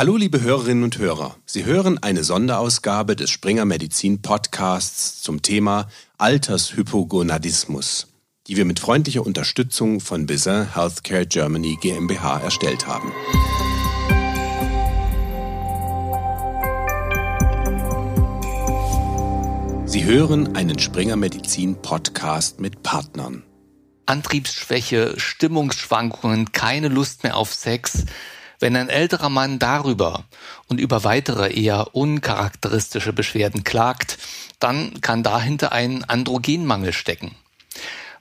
Hallo liebe Hörerinnen und Hörer. Sie hören eine Sonderausgabe des Springer Medizin Podcasts zum Thema Altershypogonadismus, die wir mit freundlicher Unterstützung von Bizin Healthcare Germany GmbH erstellt haben. Sie hören einen Springer Medizin Podcast mit Partnern. Antriebsschwäche, Stimmungsschwankungen, keine Lust mehr auf Sex. Wenn ein älterer Mann darüber und über weitere eher uncharakteristische Beschwerden klagt, dann kann dahinter ein Androgenmangel stecken.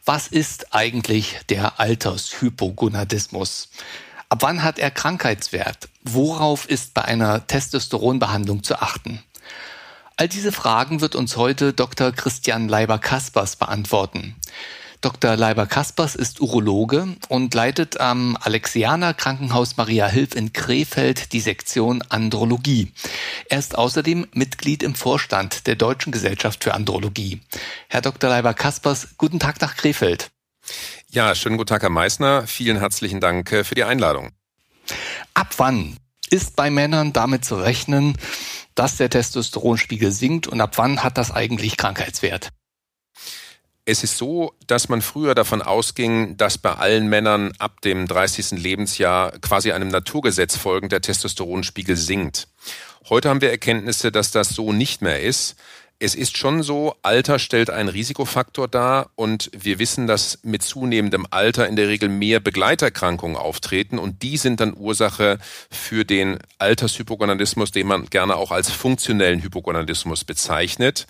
Was ist eigentlich der Altershypogonadismus? Ab wann hat er Krankheitswert? Worauf ist bei einer Testosteronbehandlung zu achten? All diese Fragen wird uns heute Dr. Christian Leiber-Kaspers beantworten. Dr. Leiber-Kaspers ist Urologe und leitet am Alexianer Krankenhaus Maria Hilf in Krefeld die Sektion Andrologie. Er ist außerdem Mitglied im Vorstand der Deutschen Gesellschaft für Andrologie. Herr Dr. Leiber-Kaspers, guten Tag nach Krefeld. Ja, schönen guten Tag, Herr Meissner. Vielen herzlichen Dank äh, für die Einladung. Ab wann ist bei Männern damit zu rechnen, dass der Testosteronspiegel sinkt und ab wann hat das eigentlich Krankheitswert? Es ist so, dass man früher davon ausging, dass bei allen Männern ab dem 30. Lebensjahr quasi einem Naturgesetz folgend der Testosteronspiegel sinkt. Heute haben wir Erkenntnisse, dass das so nicht mehr ist es ist schon so, Alter stellt einen Risikofaktor dar und wir wissen, dass mit zunehmendem Alter in der Regel mehr Begleiterkrankungen auftreten und die sind dann Ursache für den Altershypogonadismus, den man gerne auch als funktionellen Hypogonadismus bezeichnet.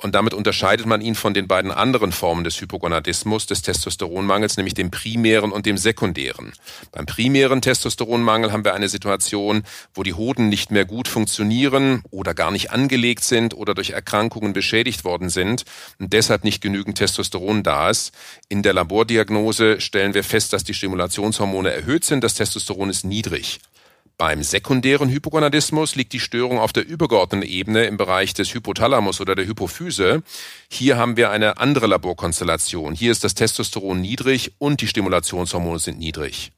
Und damit unterscheidet man ihn von den beiden anderen Formen des Hypogonadismus, des Testosteronmangels, nämlich dem primären und dem sekundären. Beim primären Testosteronmangel haben wir eine Situation, wo die Hoden nicht mehr gut funktionieren oder gar nicht angelegt sind oder durch Erkrankungen beschädigt worden sind und deshalb nicht genügend Testosteron da ist. In der Labordiagnose stellen wir fest, dass die Stimulationshormone erhöht sind, das Testosteron ist niedrig. Beim sekundären Hypogonadismus liegt die Störung auf der übergeordneten Ebene im Bereich des Hypothalamus oder der Hypophyse. Hier haben wir eine andere Laborkonstellation. Hier ist das Testosteron niedrig und die Stimulationshormone sind niedrig.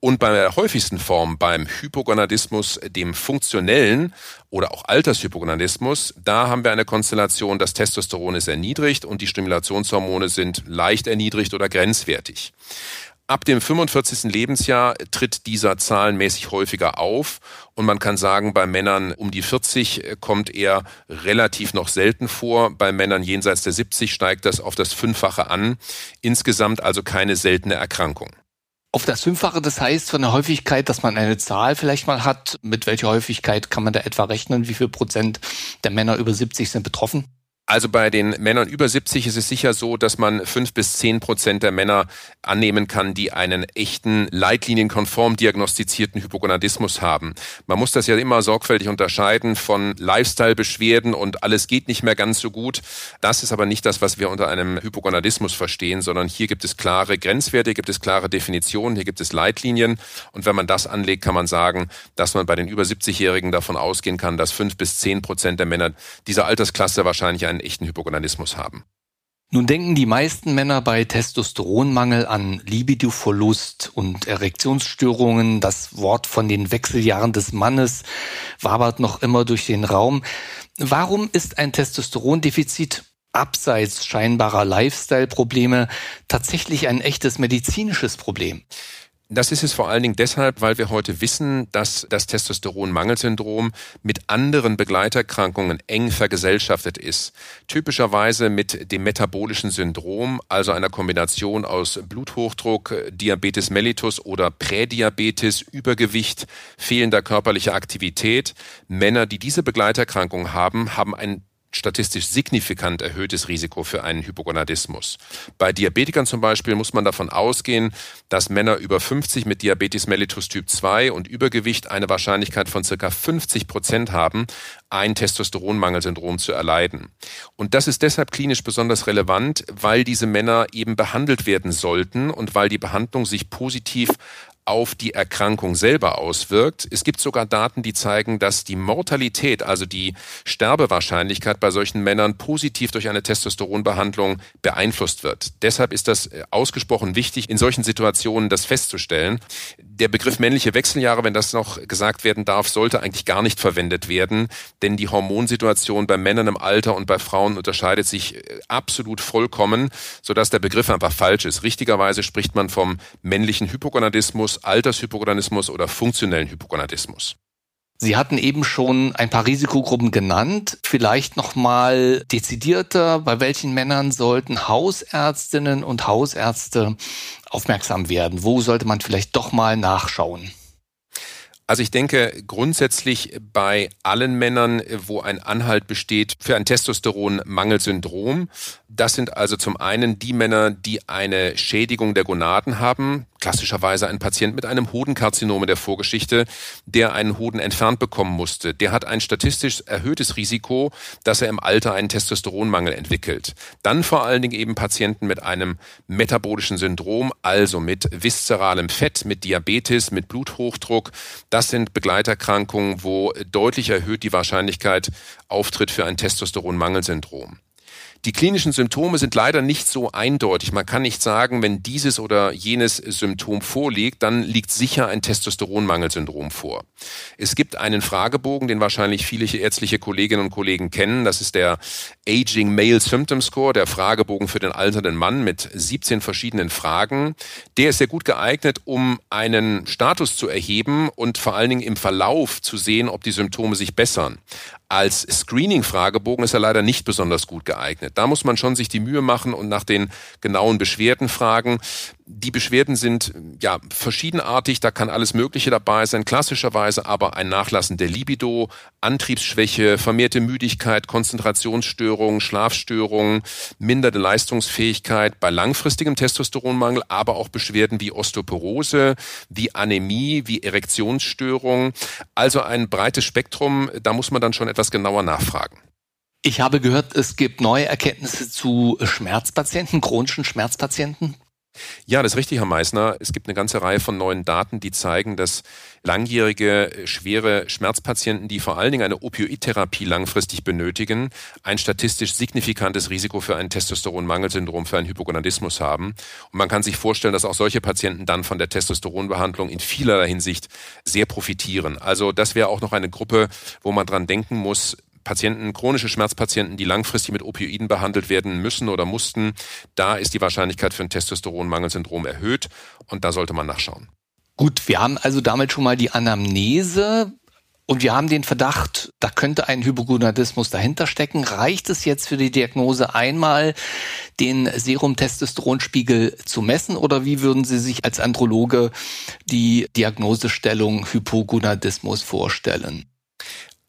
Und bei der häufigsten Form, beim Hypogonadismus, dem funktionellen oder auch Altershypogonadismus, da haben wir eine Konstellation, das Testosteron ist erniedrigt und die Stimulationshormone sind leicht erniedrigt oder grenzwertig. Ab dem 45. Lebensjahr tritt dieser zahlenmäßig häufiger auf und man kann sagen, bei Männern um die 40 kommt er relativ noch selten vor. Bei Männern jenseits der 70 steigt das auf das Fünffache an. Insgesamt also keine seltene Erkrankung auf das Fünffache. Das heißt von der Häufigkeit, dass man eine Zahl vielleicht mal hat. Mit welcher Häufigkeit kann man da etwa rechnen? Wie viel Prozent der Männer über 70 sind betroffen? Also bei den Männern über 70 ist es sicher so, dass man fünf bis zehn Prozent der Männer annehmen kann, die einen echten leitlinienkonform diagnostizierten Hypogonadismus haben. Man muss das ja immer sorgfältig unterscheiden von Lifestyle-Beschwerden und alles geht nicht mehr ganz so gut. Das ist aber nicht das, was wir unter einem Hypogonadismus verstehen, sondern hier gibt es klare Grenzwerte, gibt es klare Definitionen, hier gibt es Leitlinien. Und wenn man das anlegt, kann man sagen, dass man bei den über 70-Jährigen davon ausgehen kann, dass fünf bis zehn Prozent der Männer dieser Altersklasse wahrscheinlich einen einen echten Hypogonadismus haben. Nun denken die meisten Männer bei Testosteronmangel an Libidoverlust und Erektionsstörungen. Das Wort von den Wechseljahren des Mannes wabert noch immer durch den Raum. Warum ist ein Testosterondefizit abseits scheinbarer Lifestyle-Probleme tatsächlich ein echtes medizinisches Problem? Das ist es vor allen Dingen deshalb, weil wir heute wissen, dass das Testosteronmangelsyndrom mit anderen Begleiterkrankungen eng vergesellschaftet ist. Typischerweise mit dem metabolischen Syndrom, also einer Kombination aus Bluthochdruck, Diabetes mellitus oder Prädiabetes, Übergewicht, fehlender körperlicher Aktivität. Männer, die diese Begleiterkrankung haben, haben ein statistisch signifikant erhöhtes Risiko für einen Hypogonadismus. Bei Diabetikern zum Beispiel muss man davon ausgehen, dass Männer über 50 mit Diabetes mellitus Typ 2 und Übergewicht eine Wahrscheinlichkeit von circa 50 Prozent haben, ein Testosteronmangelsyndrom zu erleiden. Und das ist deshalb klinisch besonders relevant, weil diese Männer eben behandelt werden sollten und weil die Behandlung sich positiv auf die Erkrankung selber auswirkt. Es gibt sogar Daten, die zeigen, dass die Mortalität, also die Sterbewahrscheinlichkeit bei solchen Männern positiv durch eine Testosteronbehandlung beeinflusst wird. Deshalb ist das äh, ausgesprochen wichtig, in solchen Situationen das festzustellen. Der Begriff männliche Wechseljahre, wenn das noch gesagt werden darf, sollte eigentlich gar nicht verwendet werden, denn die Hormonsituation bei Männern im Alter und bei Frauen unterscheidet sich äh, absolut vollkommen, sodass der Begriff einfach falsch ist. Richtigerweise spricht man vom männlichen Hypogonadismus, Altershypogonadismus oder funktionellen Hypogonadismus. Sie hatten eben schon ein paar Risikogruppen genannt. Vielleicht noch mal dezidierter, bei welchen Männern sollten Hausärztinnen und Hausärzte aufmerksam werden? Wo sollte man vielleicht doch mal nachschauen? Also ich denke grundsätzlich bei allen Männern, wo ein Anhalt besteht für ein Testosteronmangelsyndrom. Das sind also zum einen die Männer, die eine Schädigung der Gonaden haben, klassischerweise ein Patient mit einem Hodenkarzinom in der Vorgeschichte, der einen Hoden entfernt bekommen musste. Der hat ein statistisch erhöhtes Risiko, dass er im Alter einen Testosteronmangel entwickelt. Dann vor allen Dingen eben Patienten mit einem metabolischen Syndrom, also mit viszeralem Fett, mit Diabetes, mit Bluthochdruck. Das sind Begleiterkrankungen, wo deutlich erhöht die Wahrscheinlichkeit auftritt für ein Testosteronmangelsyndrom. Die klinischen Symptome sind leider nicht so eindeutig. Man kann nicht sagen, wenn dieses oder jenes Symptom vorliegt, dann liegt sicher ein Testosteronmangelsyndrom vor. Es gibt einen Fragebogen, den wahrscheinlich viele ärztliche Kolleginnen und Kollegen kennen. Das ist der Aging Male Symptom Score, der Fragebogen für den alternden Mann mit 17 verschiedenen Fragen. Der ist sehr gut geeignet, um einen Status zu erheben und vor allen Dingen im Verlauf zu sehen, ob die Symptome sich bessern. Als Screening-Fragebogen ist er leider nicht besonders gut geeignet. Da muss man schon sich die Mühe machen und nach den genauen Beschwerden fragen. Die Beschwerden sind ja verschiedenartig, da kann alles Mögliche dabei sein, klassischerweise aber ein Nachlassen der Libido, Antriebsschwäche, vermehrte Müdigkeit, Konzentrationsstörungen, Schlafstörungen, minderte Leistungsfähigkeit bei langfristigem Testosteronmangel, aber auch Beschwerden wie Osteoporose, wie Anämie, wie Erektionsstörungen. Also ein breites Spektrum, da muss man dann schon etwas genauer nachfragen. Ich habe gehört, es gibt neue Erkenntnisse zu Schmerzpatienten, chronischen Schmerzpatienten. Ja, das ist richtig, Herr Meissner. Es gibt eine ganze Reihe von neuen Daten, die zeigen, dass langjährige schwere Schmerzpatienten, die vor allen Dingen eine Opioidtherapie langfristig benötigen, ein statistisch signifikantes Risiko für ein Testosteronmangelsyndrom, für einen Hypogonadismus haben. Und man kann sich vorstellen, dass auch solche Patienten dann von der Testosteronbehandlung in vielerlei Hinsicht sehr profitieren. Also das wäre auch noch eine Gruppe, wo man dran denken muss, Patienten, chronische Schmerzpatienten, die langfristig mit Opioiden behandelt werden müssen oder mussten, da ist die Wahrscheinlichkeit für ein Testosteronmangelsyndrom erhöht und da sollte man nachschauen. Gut, wir haben also damit schon mal die Anamnese. Und wir haben den Verdacht, da könnte ein Hypogonadismus dahinter stecken. Reicht es jetzt für die Diagnose einmal, den Serumtestosteronspiegel zu messen oder wie würden Sie sich als Androloge die Diagnosestellung Hypogonadismus vorstellen?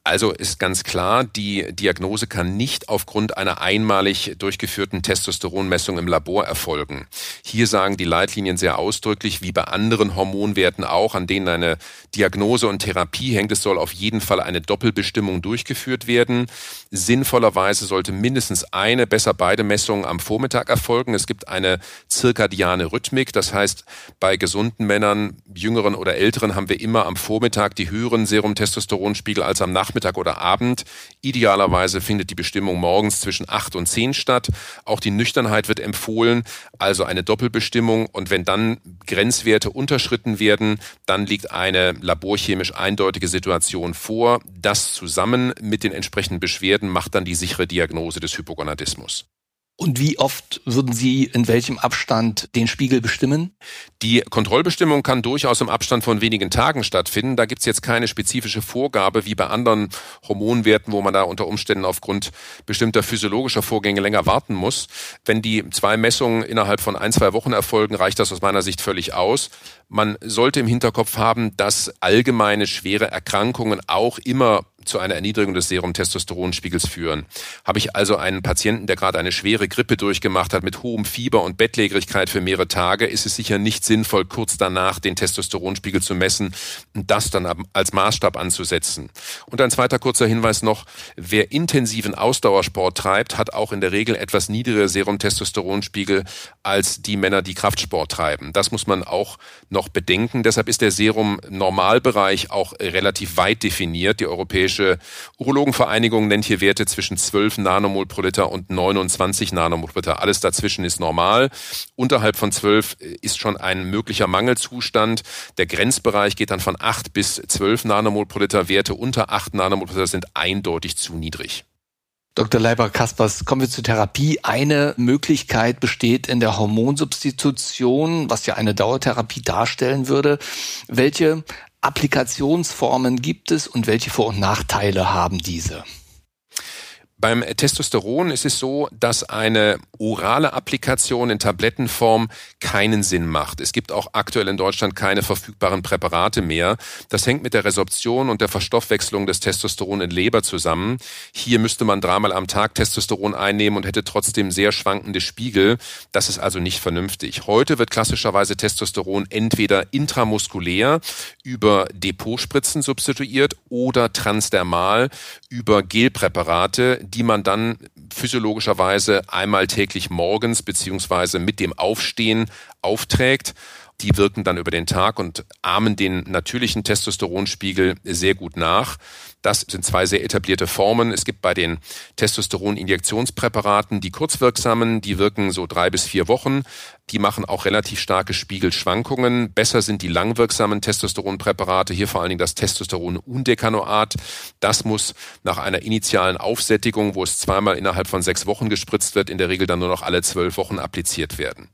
Also ist ganz klar, die Diagnose kann nicht aufgrund einer einmalig durchgeführten Testosteronmessung im Labor erfolgen. Hier sagen die Leitlinien sehr ausdrücklich, wie bei anderen Hormonwerten auch, an denen eine Diagnose und Therapie hängt, es soll auf jeden Fall eine Doppelbestimmung durchgeführt werden. Sinnvollerweise sollte mindestens eine, besser beide Messungen am Vormittag erfolgen. Es gibt eine zirkadiane Rhythmik, das heißt, bei gesunden Männern, jüngeren oder älteren, haben wir immer am Vormittag die höheren Serumtestosteronspiegel als am Nachmittag Nachmittag oder Abend. Idealerweise findet die Bestimmung morgens zwischen 8 und 10 statt. Auch die Nüchternheit wird empfohlen, also eine Doppelbestimmung. Und wenn dann Grenzwerte unterschritten werden, dann liegt eine laborchemisch eindeutige Situation vor. Das zusammen mit den entsprechenden Beschwerden macht dann die sichere Diagnose des Hypogonadismus. Und wie oft würden Sie in welchem Abstand den Spiegel bestimmen? Die Kontrollbestimmung kann durchaus im Abstand von wenigen Tagen stattfinden. Da gibt es jetzt keine spezifische Vorgabe wie bei anderen Hormonwerten, wo man da unter Umständen aufgrund bestimmter physiologischer Vorgänge länger warten muss. Wenn die zwei Messungen innerhalb von ein, zwei Wochen erfolgen, reicht das aus meiner Sicht völlig aus. Man sollte im Hinterkopf haben, dass allgemeine schwere Erkrankungen auch immer zu einer Erniedrigung des Serum-Testosteronspiegels führen. Habe ich also einen Patienten, der gerade eine schwere Grippe durchgemacht hat mit hohem Fieber und Bettlägerigkeit für mehrere Tage, ist es sicher nicht sinnvoll, kurz danach den Testosteronspiegel zu messen und das dann als Maßstab anzusetzen. Und ein zweiter kurzer Hinweis noch, wer intensiven Ausdauersport treibt, hat auch in der Regel etwas niedrigere Serum-Testosteronspiegel als die Männer, die Kraftsport treiben. Das muss man auch noch bedenken. Deshalb ist der Serum-Normalbereich auch relativ weit definiert. Die Europäische Urologenvereinigung nennt hier Werte zwischen 12 Nanomol pro Liter und 29 Nanomol pro Liter. Alles dazwischen ist normal. Unterhalb von 12 ist schon ein möglicher Mangelzustand. Der Grenzbereich geht dann von 8 bis 12 Nanomol pro Liter. Werte unter 8 Nanomol pro Liter sind eindeutig zu niedrig. Dr. Leiber-Kaspers, kommen wir zur Therapie. Eine Möglichkeit besteht in der Hormonsubstitution, was ja eine Dauertherapie darstellen würde. Welche Applikationsformen gibt es und welche Vor- und Nachteile haben diese? Beim Testosteron ist es so, dass eine orale Applikation in Tablettenform keinen Sinn macht. Es gibt auch aktuell in Deutschland keine verfügbaren Präparate mehr. Das hängt mit der Resorption und der Verstoffwechslung des Testosteron in Leber zusammen. Hier müsste man dreimal am Tag Testosteron einnehmen und hätte trotzdem sehr schwankende Spiegel. Das ist also nicht vernünftig. Heute wird klassischerweise Testosteron entweder intramuskulär über Depotspritzen substituiert oder transdermal über Gelpräparate, die man dann physiologischerweise einmal täglich morgens beziehungsweise mit dem Aufstehen aufträgt. Die wirken dann über den Tag und ahmen den natürlichen Testosteronspiegel sehr gut nach. Das sind zwei sehr etablierte Formen. Es gibt bei den Testosteron-Injektionspräparaten die kurzwirksamen, die wirken so drei bis vier Wochen. Die machen auch relativ starke Spiegelschwankungen. Besser sind die langwirksamen Testosteronpräparate, hier vor allen Dingen das Testosteron-Undecanoat. Das muss nach einer initialen Aufsättigung, wo es zweimal innerhalb von sechs Wochen gespritzt wird, in der Regel dann nur noch alle zwölf Wochen appliziert werden.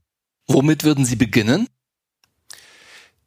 Womit würden Sie beginnen?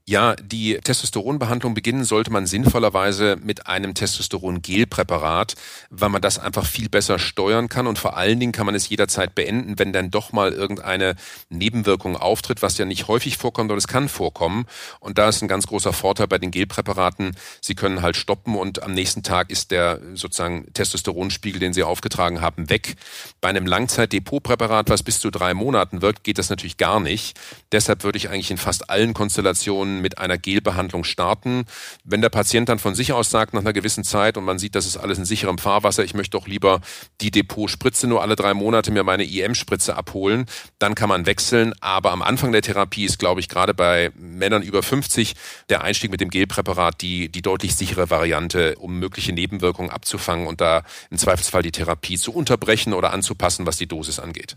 Ja, die Testosteronbehandlung beginnen sollte man sinnvollerweise mit einem Testosteron-Gel-Präparat, weil man das einfach viel besser steuern kann und vor allen Dingen kann man es jederzeit beenden, wenn dann doch mal irgendeine Nebenwirkung auftritt, was ja nicht häufig vorkommt, aber es kann vorkommen. Und da ist ein ganz großer Vorteil bei den Gelpräparaten. Sie können halt stoppen und am nächsten Tag ist der sozusagen Testosteronspiegel, den Sie aufgetragen haben, weg. Bei einem Langzeitdepotpräparat, was bis zu drei Monaten wirkt, geht das natürlich gar nicht. Deshalb würde ich eigentlich in fast allen Konstellationen mit einer Gelbehandlung starten. Wenn der Patient dann von sich aus sagt, nach einer gewissen Zeit und man sieht, das ist alles in sicherem Fahrwasser, ich möchte doch lieber die Depotspritze nur alle drei Monate mir meine IM-Spritze abholen, dann kann man wechseln. Aber am Anfang der Therapie ist, glaube ich, gerade bei Männern über 50 der Einstieg mit dem Gelpräparat die, die deutlich sichere Variante, um mögliche Nebenwirkungen abzufangen und da im Zweifelsfall die Therapie zu unterbrechen oder anzupassen, was die Dosis angeht.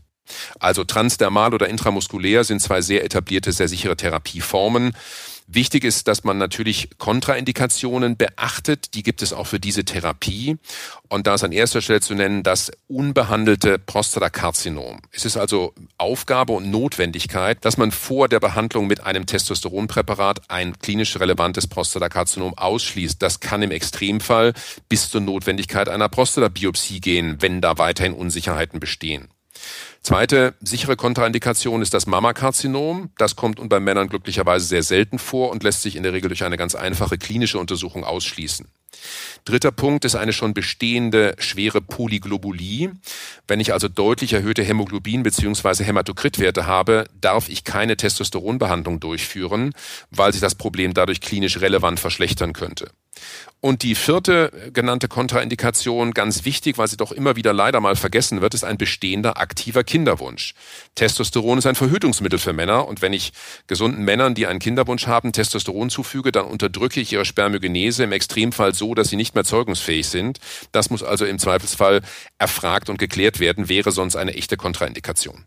Also transdermal oder intramuskulär sind zwei sehr etablierte, sehr sichere Therapieformen. Wichtig ist, dass man natürlich Kontraindikationen beachtet. Die gibt es auch für diese Therapie. Und da ist an erster Stelle zu nennen das unbehandelte Prostatakarzinom. Es ist also Aufgabe und Notwendigkeit, dass man vor der Behandlung mit einem Testosteronpräparat ein klinisch relevantes Prostatakarzinom ausschließt. Das kann im Extremfall bis zur Notwendigkeit einer Prostatabiopsie gehen, wenn da weiterhin Unsicherheiten bestehen. Zweite sichere Kontraindikation ist das Mammakarzinom. Das kommt bei Männern glücklicherweise sehr selten vor und lässt sich in der Regel durch eine ganz einfache klinische Untersuchung ausschließen. Dritter Punkt ist eine schon bestehende schwere Polyglobulie. Wenn ich also deutlich erhöhte Hämoglobin- bzw. Hämatokritwerte habe, darf ich keine Testosteronbehandlung durchführen, weil sich das Problem dadurch klinisch relevant verschlechtern könnte. Und die vierte genannte Kontraindikation, ganz wichtig, weil sie doch immer wieder leider mal vergessen wird, ist ein bestehender aktiver Kinderwunsch. Testosteron ist ein Verhütungsmittel für Männer und wenn ich gesunden Männern, die einen Kinderwunsch haben, Testosteron zufüge, dann unterdrücke ich ihre Spermiogenese im Extremfall so, dass sie nicht mehr zeugungsfähig sind. Das muss also im Zweifelsfall erfragt und geklärt werden, wäre sonst eine echte Kontraindikation.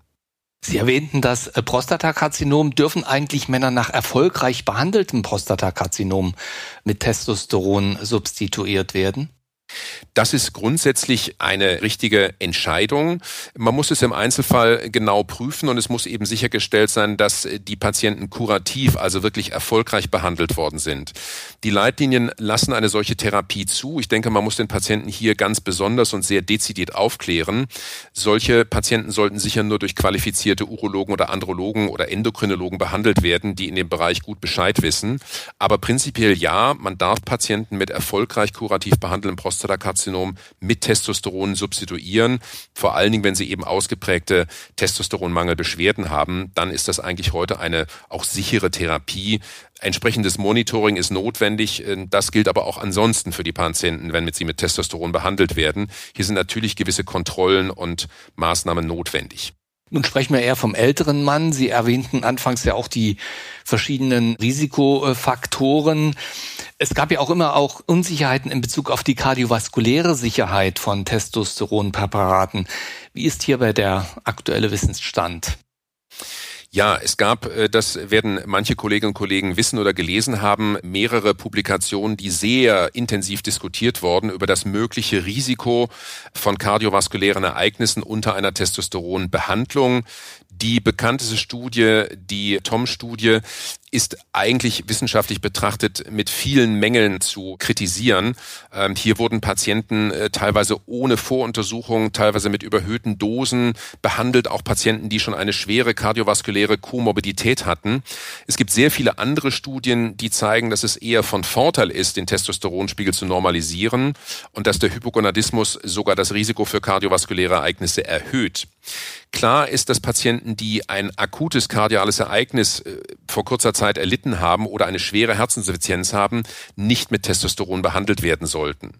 Sie erwähnten das äh, Prostatakarzinom. Dürfen eigentlich Männer nach erfolgreich behandeltem Prostatakarzinom mit Testosteron substituiert werden? Das ist grundsätzlich eine richtige Entscheidung. Man muss es im Einzelfall genau prüfen und es muss eben sichergestellt sein, dass die Patienten kurativ, also wirklich erfolgreich behandelt worden sind. Die Leitlinien lassen eine solche Therapie zu. Ich denke, man muss den Patienten hier ganz besonders und sehr dezidiert aufklären. Solche Patienten sollten sicher nur durch qualifizierte Urologen oder Andrologen oder Endokrinologen behandelt werden, die in dem Bereich gut Bescheid wissen. Aber prinzipiell ja, man darf Patienten mit erfolgreich kurativ behandeltem Prostatakarzinom mit Testosteron substituieren. Vor allen Dingen, wenn sie eben ausgeprägte Testosteronmangelbeschwerden haben, dann ist das eigentlich heute eine auch sichere Therapie. Entsprechendes Monitoring ist notwendig. Das gilt aber auch ansonsten für die Patienten, wenn mit sie mit Testosteron behandelt werden. Hier sind natürlich gewisse Kontrollen und Maßnahmen notwendig. Nun sprechen wir eher vom älteren Mann. Sie erwähnten anfangs ja auch die verschiedenen Risikofaktoren. Es gab ja auch immer auch Unsicherheiten in Bezug auf die kardiovaskuläre Sicherheit von Testosteronpräparaten. Wie ist hierbei der aktuelle Wissensstand? Ja, es gab, äh, das werden manche Kolleginnen und Kollegen wissen oder gelesen haben, mehrere Publikationen, die sehr intensiv diskutiert wurden über das mögliche Risiko von kardiovaskulären Ereignissen unter einer Testosteronbehandlung. Die bekannteste Studie, die Tom-Studie, ist eigentlich wissenschaftlich betrachtet mit vielen Mängeln zu kritisieren. Ähm, hier wurden Patienten äh, teilweise ohne Voruntersuchung, teilweise mit überhöhten Dosen behandelt, auch Patienten, die schon eine schwere kardiovaskuläre Komorbidität hatten. Es gibt sehr viele andere Studien, die zeigen, dass es eher von Vorteil ist, den Testosteronspiegel zu normalisieren und dass der Hypogonadismus sogar das Risiko für kardiovaskuläre Ereignisse erhöht. Klar ist, dass Patienten, die ein akutes kardiales Ereignis äh, vor kurzer Zeit erlitten haben oder eine schwere Herzinsuffizienz haben, nicht mit Testosteron behandelt werden sollten.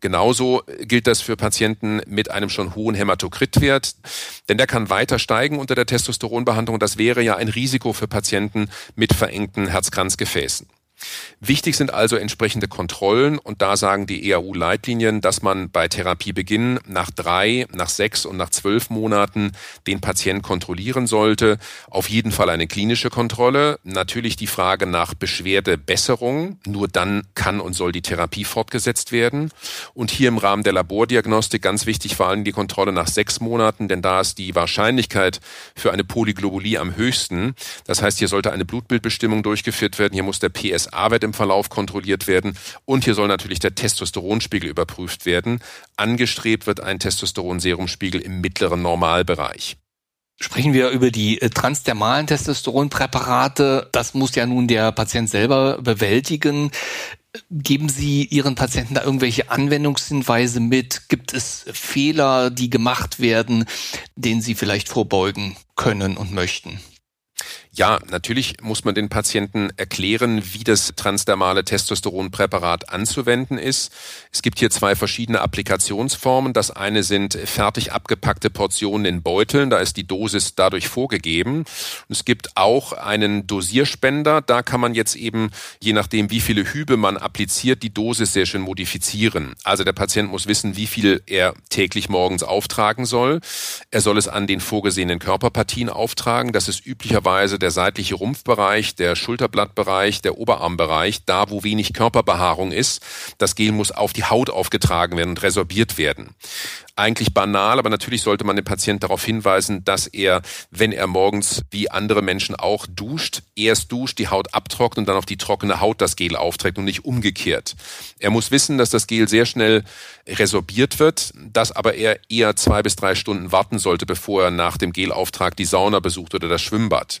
Genauso gilt das für Patienten mit einem schon hohen Hämatokritwert, denn der kann weiter steigen unter der Testosteronbehandlung. Das wäre ja ein Risiko für Patienten mit verengten Herzkranzgefäßen. Wichtig sind also entsprechende Kontrollen und da sagen die EAU-Leitlinien, dass man bei Therapiebeginn nach drei, nach sechs und nach zwölf Monaten den Patient kontrollieren sollte. Auf jeden Fall eine klinische Kontrolle. Natürlich die Frage nach Beschwerdebesserung. Nur dann kann und soll die Therapie fortgesetzt werden. Und hier im Rahmen der Labordiagnostik ganz wichtig vor allem die Kontrolle nach sechs Monaten, denn da ist die Wahrscheinlichkeit für eine Polyglobulie am höchsten. Das heißt, hier sollte eine Blutbildbestimmung durchgeführt werden. Hier muss der PS PSA-Wert im Verlauf kontrolliert werden und hier soll natürlich der Testosteronspiegel überprüft werden. Angestrebt wird ein Testosteronserumspiegel im mittleren Normalbereich. Sprechen wir über die äh, transdermalen Testosteronpräparate. Das muss ja nun der Patient selber bewältigen. Geben Sie Ihren Patienten da irgendwelche Anwendungshinweise mit? Gibt es Fehler, die gemacht werden, denen Sie vielleicht vorbeugen können und möchten? Ja, natürlich muss man den Patienten erklären, wie das transdermale Testosteronpräparat anzuwenden ist. Es gibt hier zwei verschiedene Applikationsformen. Das eine sind fertig abgepackte Portionen in Beuteln. Da ist die Dosis dadurch vorgegeben. Und es gibt auch einen Dosierspender. Da kann man jetzt eben, je nachdem, wie viele Hübe man appliziert, die Dosis sehr schön modifizieren. Also der Patient muss wissen, wie viel er täglich morgens auftragen soll. Er soll es an den vorgesehenen Körperpartien auftragen. Das ist üblicherweise seitliche Rumpfbereich, der Schulterblattbereich, der Oberarmbereich, da wo wenig Körperbehaarung ist. Das Gel muss auf die Haut aufgetragen werden und resorbiert werden eigentlich banal, aber natürlich sollte man den Patienten darauf hinweisen, dass er, wenn er morgens wie andere Menschen auch duscht, erst duscht, die Haut abtrocknet und dann auf die trockene Haut das Gel aufträgt und nicht umgekehrt. Er muss wissen, dass das Gel sehr schnell resorbiert wird, dass aber er eher zwei bis drei Stunden warten sollte, bevor er nach dem Gelauftrag die Sauna besucht oder das Schwimmbad.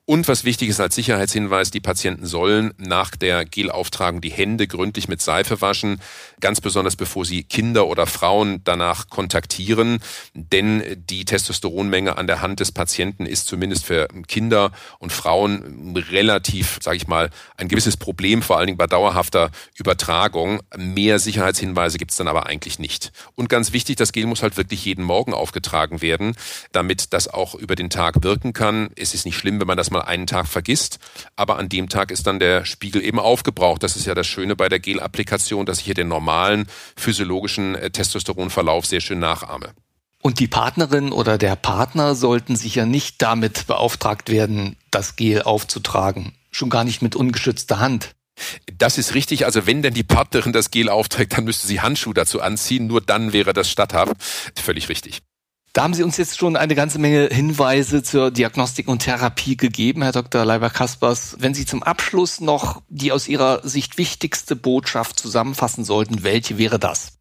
Und was wichtig ist als Sicherheitshinweis, die Patienten sollen nach der Gelauftragung die Hände gründlich mit Seife waschen, ganz besonders bevor sie Kinder oder Frauen danach kontaktieren, denn die Testosteronmenge an der Hand des Patienten ist zumindest für Kinder und Frauen relativ, sage ich mal, ein gewisses Problem, vor allen Dingen bei dauerhafter Übertragung. Mehr Sicherheitshinweise gibt es dann aber eigentlich nicht. Und ganz wichtig, das Gel muss halt wirklich jeden Morgen aufgetragen werden, damit das auch über den Tag wirken kann. Es ist nicht schlimm, wenn man das mal einen Tag vergisst, aber an dem Tag ist dann der Spiegel eben aufgebraucht. Das ist ja das Schöne bei der Gel-Applikation, dass ich hier den normalen physiologischen äh, Testosteronverlauf sehr schön nachahme. Und die Partnerin oder der Partner sollten sicher nicht damit beauftragt werden, das Gel aufzutragen. Schon gar nicht mit ungeschützter Hand. Das ist richtig. Also wenn denn die Partnerin das Gel aufträgt, dann müsste sie Handschuhe dazu anziehen. Nur dann wäre das statthaft. Völlig richtig. Da haben Sie uns jetzt schon eine ganze Menge Hinweise zur Diagnostik und Therapie gegeben, Herr Dr. Leiber-Kaspers. Wenn Sie zum Abschluss noch die aus Ihrer Sicht wichtigste Botschaft zusammenfassen sollten, welche wäre das?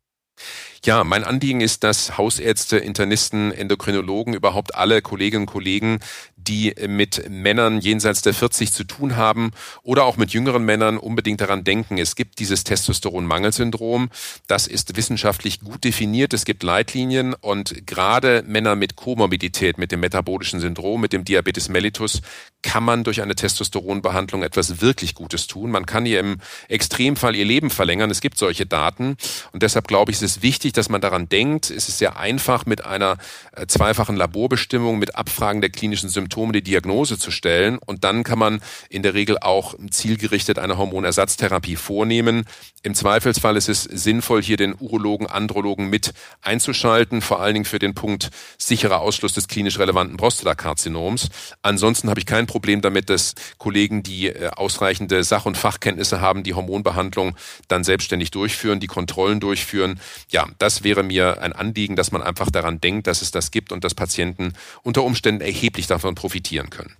Ja, mein Anliegen ist, dass Hausärzte, Internisten, Endokrinologen, überhaupt alle Kolleginnen und Kollegen die mit Männern jenseits der 40 zu tun haben oder auch mit jüngeren Männern unbedingt daran denken, es gibt dieses Testosteronmangelsyndrom. Das ist wissenschaftlich gut definiert. Es gibt Leitlinien und gerade Männer mit Komorbidität, mit dem metabolischen Syndrom, mit dem Diabetes mellitus, kann man durch eine Testosteronbehandlung etwas wirklich Gutes tun. Man kann ihr im Extremfall ihr Leben verlängern. Es gibt solche Daten und deshalb glaube ich, ist es wichtig, dass man daran denkt. Es ist sehr einfach mit einer äh, zweifachen Laborbestimmung, mit Abfragen der klinischen Symptome Symptome die Diagnose zu stellen. Und dann kann man in der Regel auch zielgerichtet eine Hormonersatztherapie vornehmen. Im Zweifelsfall ist es sinnvoll, hier den Urologen, Andrologen mit einzuschalten, vor allen Dingen für den Punkt sicherer Ausschluss des klinisch relevanten Prostatakarzinoms. Ansonsten habe ich kein Problem damit, dass Kollegen, die äh, ausreichende Sach- und Fachkenntnisse haben, die Hormonbehandlung dann selbstständig durchführen, die Kontrollen durchführen. Ja, das wäre mir ein Anliegen, dass man einfach daran denkt, dass es das gibt und dass Patienten unter Umständen erheblich davon profitieren können.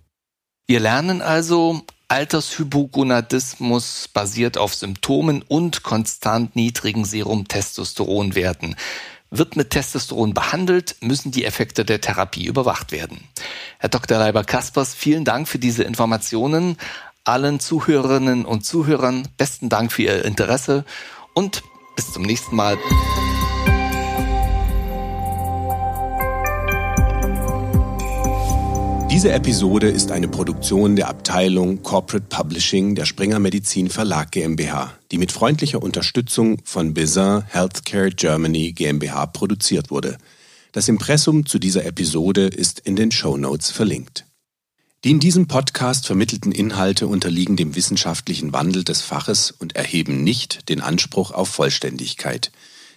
Wir lernen also, Altershypogonadismus basiert auf Symptomen und konstant niedrigen Serum-Testosteronwerten. Wird mit Testosteron behandelt, müssen die Effekte der Therapie überwacht werden. Herr Dr. Leiber-Kaspers, vielen Dank für diese Informationen. Allen Zuhörerinnen und Zuhörern besten Dank für Ihr Interesse und bis zum nächsten Mal. Diese Episode ist eine Produktion der Abteilung Corporate Publishing der Springer Medizin Verlag GmbH, die mit freundlicher Unterstützung von Bizin Healthcare Germany GmbH produziert wurde. Das Impressum zu dieser Episode ist in den Show Notes verlinkt. Die in diesem Podcast vermittelten Inhalte unterliegen dem wissenschaftlichen Wandel des Faches und erheben nicht den Anspruch auf Vollständigkeit.